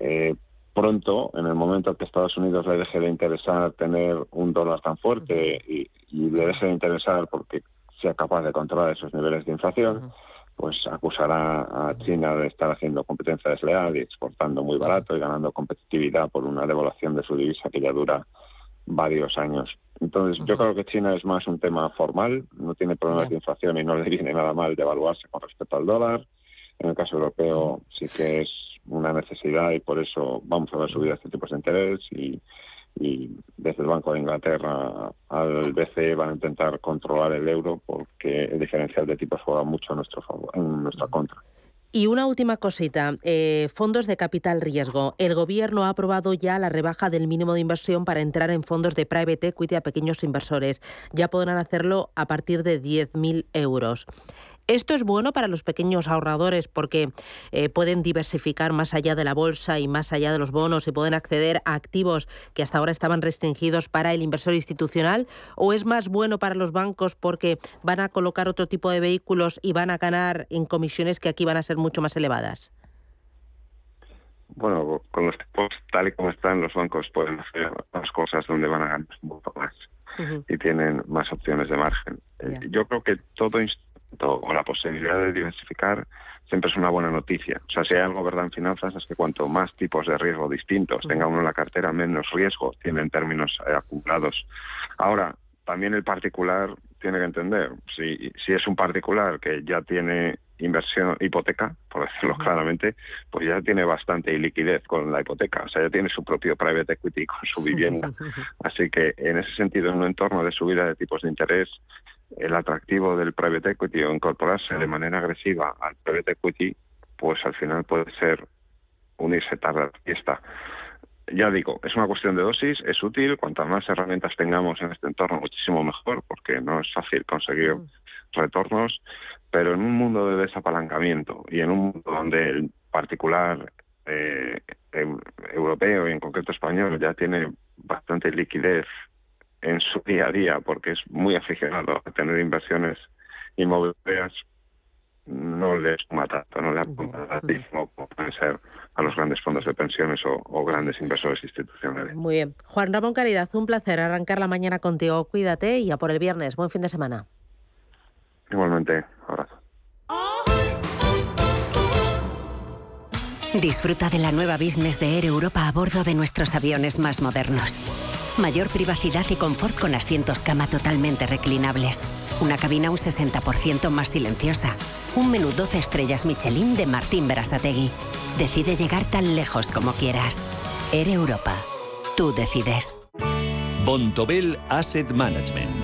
eh, pronto, en el momento que Estados Unidos le deje de interesar tener un dólar tan fuerte y, le deje de interesar porque sea capaz de controlar esos niveles de inflación, pues acusará a China de estar haciendo competencia desleal y exportando muy barato y ganando competitividad por una devaluación de su divisa que ya dura varios años. Entonces, yo creo que China es más un tema formal, no tiene problemas de inflación y no le viene nada mal devaluarse con respecto al dólar. En el caso europeo sí que es una necesidad y por eso vamos a ver subidas de tipos de interés y, desde el Banco de Inglaterra al BCE van a intentar controlar el euro porque el diferencial de tipos juega mucho a nuestro favor, en nuestra contra. Y una última cosita, eh, fondos de capital riesgo. El Gobierno ha aprobado ya la rebaja del mínimo de inversión para entrar en fondos de private equity a pequeños inversores. Ya podrán hacerlo a partir de 10.000 euros. Esto es bueno para los pequeños ahorradores porque eh, pueden diversificar más allá de la bolsa y más allá de los bonos y pueden acceder a activos que hasta ahora estaban restringidos para el inversor institucional o es más bueno para los bancos porque van a colocar otro tipo de vehículos y van a ganar en comisiones que aquí van a ser mucho más elevadas. Bueno, con los tipos tal y como están, los bancos pueden hacer más cosas donde van a ganar un poco más y tienen más opciones de margen. Yo creo que todo o la posibilidad de diversificar siempre es una buena noticia. O sea, si hay algo verdad en finanzas es que cuanto más tipos de riesgo distintos tenga uno en la cartera, menos riesgo tiene en términos eh, acumulados. Ahora, también el particular tiene que entender, si, si es un particular que ya tiene inversión hipoteca, por decirlo claramente, pues ya tiene bastante liquidez con la hipoteca, o sea, ya tiene su propio private equity con su vivienda. Así que en ese sentido, en un entorno de subida de tipos de interés, el atractivo del private equity o incorporarse de manera agresiva al private equity, pues al final puede ser unirse tarde a la fiesta. Ya digo, es una cuestión de dosis, es útil, cuantas más herramientas tengamos en este entorno, muchísimo mejor, porque no es fácil conseguir retornos, pero en un mundo de desapalancamiento y en un mundo donde el particular eh, europeo y en concreto español ya tiene bastante liquidez en su día a día, porque es muy aficionado a tener inversiones inmobiliarias, no les mata tanto, no le apunta como pueden ser a los grandes fondos de pensiones o, grandes inversores institucionales. Muy bien. Juan Ramón Caridad, un placer arrancar la mañana contigo. Cuídate y a por el viernes. Buen fin de semana. Igualmente, abrazo. Disfruta de la nueva business de Air Europa a bordo de nuestros aviones más modernos. Mayor privacidad y confort con asientos cama totalmente reclinables. Una cabina un 60% más silenciosa. Un menú 12 estrellas Michelin de Martín Berasategui. Decide llegar tan lejos como quieras. Air Europa. Tú decides. Bontobel Asset Management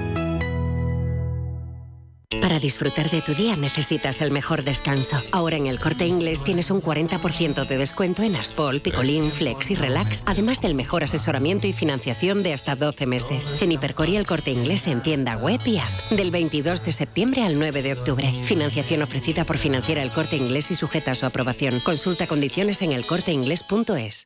Para disfrutar de tu día necesitas el mejor descanso. Ahora en el corte inglés tienes un 40% de descuento en Aspol, Picolín, Flex y Relax, además del mejor asesoramiento y financiación de hasta 12 meses. En Hipercor y el corte inglés en tienda web y app. Del 22 de septiembre al 9 de octubre. Financiación ofrecida por Financiera el corte inglés y sujeta a su aprobación. Consulta condiciones en elcorteinglés.es.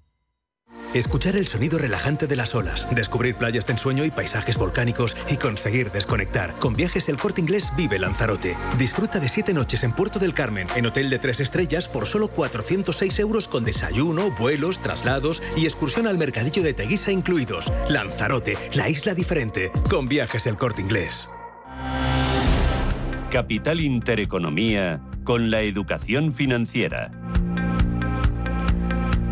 Escuchar el sonido relajante de las olas, descubrir playas de ensueño y paisajes volcánicos y conseguir desconectar. Con viajes El Corte Inglés vive Lanzarote. Disfruta de siete noches en Puerto del Carmen, en hotel de tres estrellas por solo 406 euros con desayuno, vuelos, traslados y excursión al mercadillo de Teguisa incluidos. Lanzarote, la isla diferente. Con viajes El Corte Inglés. Capital Intereconomía con la educación financiera.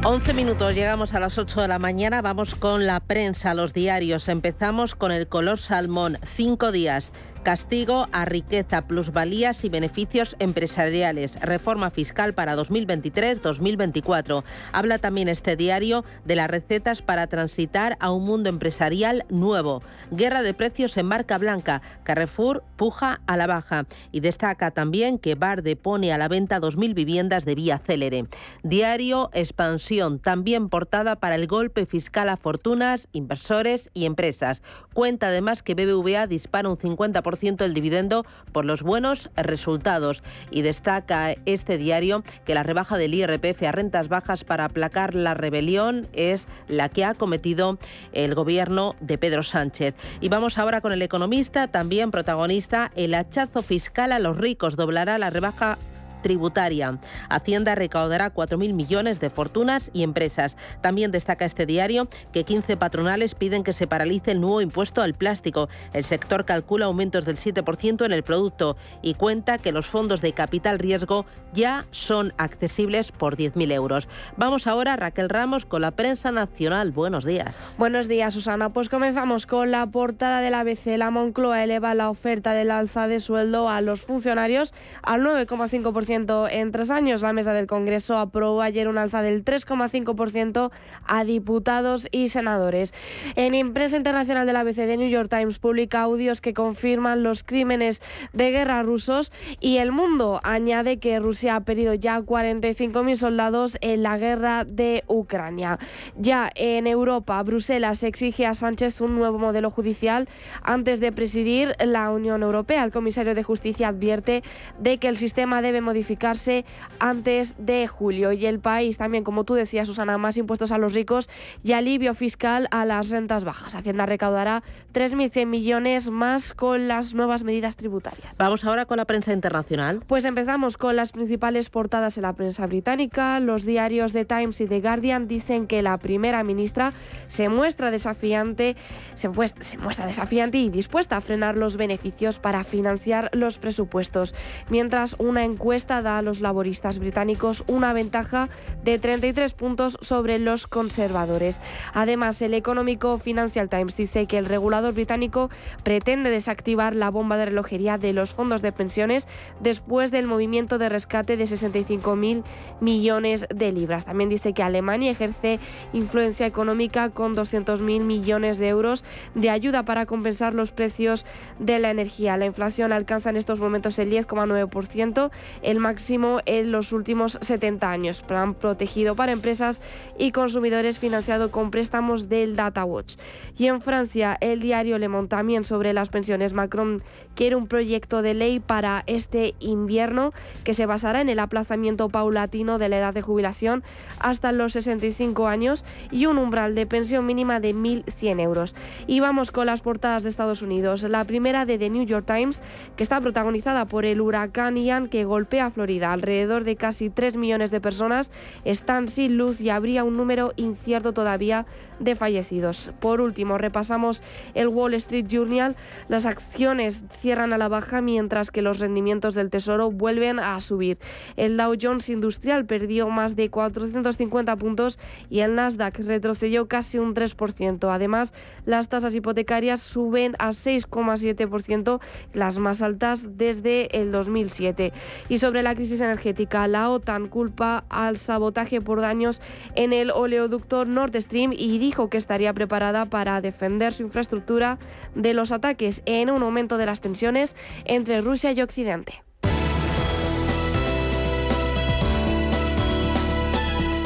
11 minutos, llegamos a las 8 de la mañana, vamos con la prensa, los diarios. Empezamos con el color salmón, cinco días. Castigo a riqueza, plusvalías y beneficios empresariales. Reforma fiscal para 2023-2024. Habla también este diario de las recetas para transitar a un mundo empresarial nuevo. Guerra de precios en marca blanca. Carrefour puja a la baja. Y destaca también que Barde pone a la venta 2.000 viviendas de vía célere. Diario Expansión, también portada para el golpe fiscal a fortunas, inversores y empresas. Cuenta además que BBVA dispara un 50% el dividendo por los buenos resultados. Y destaca este diario que la rebaja del IRPF a rentas bajas para aplacar la rebelión es la que ha cometido el gobierno de Pedro Sánchez. Y vamos ahora con el economista, también protagonista, el hachazo fiscal a los ricos doblará la rebaja tributaria. Hacienda recaudará 4.000 millones de fortunas y empresas. También destaca este diario que 15 patronales piden que se paralice el nuevo impuesto al plástico. El sector calcula aumentos del 7% en el producto y cuenta que los fondos de capital riesgo ya son accesibles por 10.000 euros. Vamos ahora, Raquel Ramos, con la prensa nacional. Buenos días. Buenos días, Susana. Pues comenzamos con la portada de la ABC. La Moncloa eleva la oferta del alza de sueldo a los funcionarios al 9,5% en tres años. La mesa del Congreso aprobó ayer un alza del 3,5% a diputados y senadores. En prensa internacional de la ABC de New York Times publica audios que confirman los crímenes de guerra rusos y El Mundo añade que Rusia ha perdido ya 45.000 soldados en la guerra de Ucrania. Ya en Europa, Bruselas exige a Sánchez un nuevo modelo judicial antes de presidir la Unión Europea. El comisario de Justicia advierte de que el sistema debe modificarse modificarse antes de julio. Y el país también, como tú decías, Susana, más impuestos a los ricos y alivio fiscal a las rentas bajas. Hacienda recaudará 3.100 millones más con las nuevas medidas tributarias. Vamos ahora con la prensa internacional. Pues empezamos con las principales portadas en la prensa británica. Los diarios The Times y The Guardian dicen que la primera ministra se muestra desafiante, se, se muestra desafiante y dispuesta a frenar los beneficios para financiar los presupuestos. Mientras una encuesta da a los laboristas británicos una ventaja de 33 puntos sobre los conservadores. Además, el económico Financial Times dice que el regulador británico pretende desactivar la bomba de relojería de los fondos de pensiones después del movimiento de rescate de 65.000 millones de libras. También dice que Alemania ejerce influencia económica con 200.000 millones de euros de ayuda para compensar los precios de la energía. La inflación alcanza en estos momentos el 10,9%. El máximo en los últimos 70 años. Plan protegido para empresas y consumidores financiado con préstamos del Data Watch. Y en Francia, el diario Le Monde también sobre las pensiones. Macron quiere un proyecto de ley para este invierno que se basará en el aplazamiento paulatino de la edad de jubilación hasta los 65 años y un umbral de pensión mínima de 1.100 euros. Y vamos con las portadas de Estados Unidos. La primera de The New York Times, que está protagonizada por el huracán Ian que golpea Florida. Alrededor de casi 3 millones de personas están sin luz y habría un número incierto todavía de fallecidos. Por último, repasamos el Wall Street Journal. Las acciones cierran a la baja mientras que los rendimientos del Tesoro vuelven a subir. El Dow Jones Industrial perdió más de 450 puntos y el Nasdaq retrocedió casi un 3%. Además, las tasas hipotecarias suben a 6,7%, las más altas desde el 2007. Y sobre la crisis energética, la OTAN culpa al sabotaje por daños en el oleoducto Nord Stream y dijo que estaría preparada para defender su infraestructura de los ataques en un aumento de las tensiones entre Rusia y Occidente.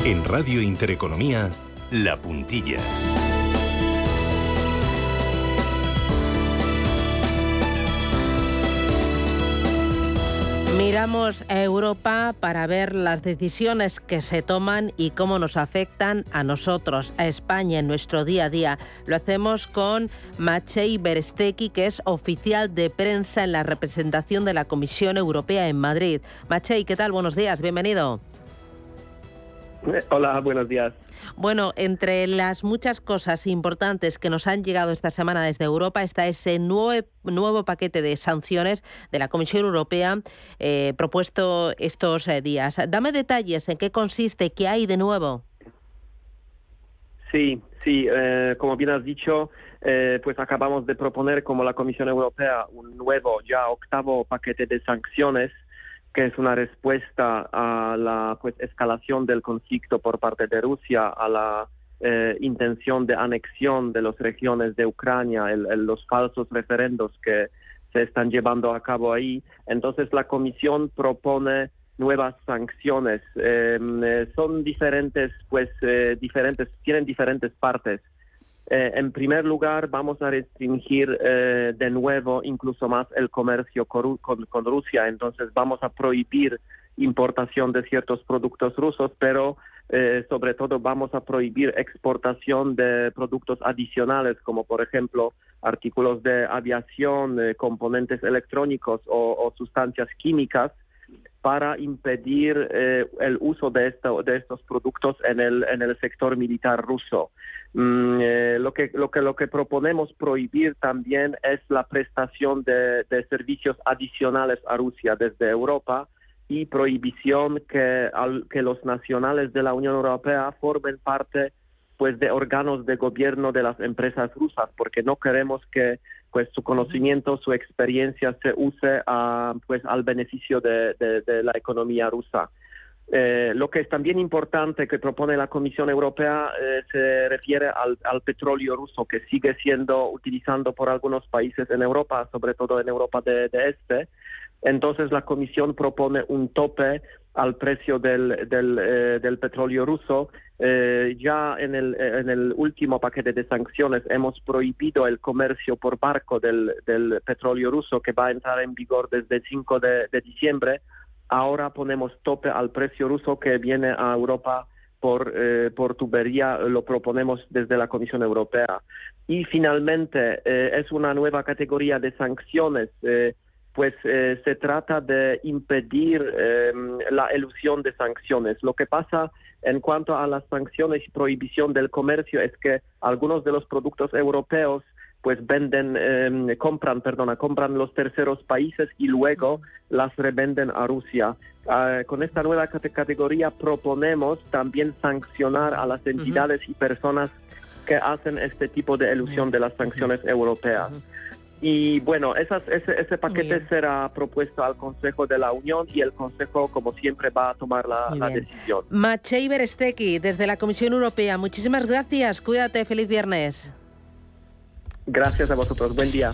En Radio Intereconomía, La Puntilla. Miramos a Europa para ver las decisiones que se toman y cómo nos afectan a nosotros, a España, en nuestro día a día. Lo hacemos con Machei Beresteki, que es oficial de prensa en la representación de la Comisión Europea en Madrid. Machei, ¿qué tal? Buenos días, bienvenido. Hola, buenos días. Bueno, entre las muchas cosas importantes que nos han llegado esta semana desde Europa está ese nuevo, nuevo paquete de sanciones de la Comisión Europea eh, propuesto estos eh, días. Dame detalles en qué consiste, qué hay de nuevo. Sí, sí, eh, como bien has dicho, pues acabamos de proponer como la Comisión Europea un nuevo, ya octavo paquete de sanciones que es una respuesta a la pues, escalación del conflicto por parte de Rusia, a la eh, intención de anexión de las regiones de Ucrania, los falsos referendos que se están llevando a cabo ahí. Entonces la Comisión propone nuevas sanciones. Em, eh, son diferentes, pues, eh, diferentes, tienen diferentes partes. Eh, en primer lugar, vamos a restringir eh, de nuevo incluso más el comercio con, Rusia. Entonces, vamos a prohibir importación de ciertos productos rusos, pero eh, sobre todo vamos a prohibir exportación de productos adicionales, como por ejemplo artículos de aviación, componentes electrónicos o, sustancias químicas para impedir el uso de, de estos productos en el, en el sector militar ruso. Mm, eh, lo, que, lo, que, lo que proponemos prohibir también es la prestación de, servicios adicionales a Rusia desde Europa y prohibición que, que los nacionales de la Unión Europea formen parte pues de órganos de gobierno de las empresas rusas porque no queremos que pues su conocimiento su experiencia se use a, pues al beneficio de la economía rusa eh, lo que es también importante que propone la Comisión Europea eh, se refiere al, petróleo ruso que sigue siendo utilizado por algunos países en Europa, sobre todo en Europa de, Este. Entonces la Comisión propone un tope al precio del, eh, petróleo ruso. ya en el, en el último paquete de sanciones hemos prohibido el comercio por barco del, petróleo ruso que va a entrar en vigor desde el 5 de diciembre ahora ponemos tope al precio ruso que viene a Europa por, eh, tubería, lo proponemos desde la Comisión Europea. Y finalmente, eh, es una nueva categoría de sanciones, eh, pues se trata de impedir em, la elusión de sanciones. Lo que pasa en cuanto a las sanciones y prohibición del comercio es que algunos de los productos europeos pues venden, em, compran, perdona, compran los terceros países y luego las revenden a Rusia. Ah, con esta nueva categoría proponemos también sancionar a las entidades y personas que hacen este tipo de elusión de las sanciones europeas. Y bueno, esas, ese, ese paquete será propuesto al Consejo de la Unión y el Consejo, como siempre, va a tomar la, la decisión. Machei Beresteki, desde la Comisión Europea, muchísimas gracias. Cuídate, feliz viernes. Gracias a vosotros. Buen día.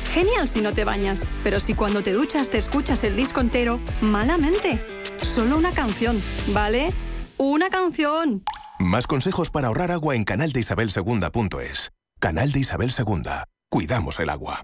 Genial si no te bañas, pero si cuando te duchas te escuchas el disco entero, malamente. Solo una canción, ¿vale? ¡Una canción! Más consejos para ahorrar agua en canaldeisabelsegunda.es. Canal de Isabel Segunda. Cuidamos el agua.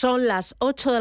Son las 8 de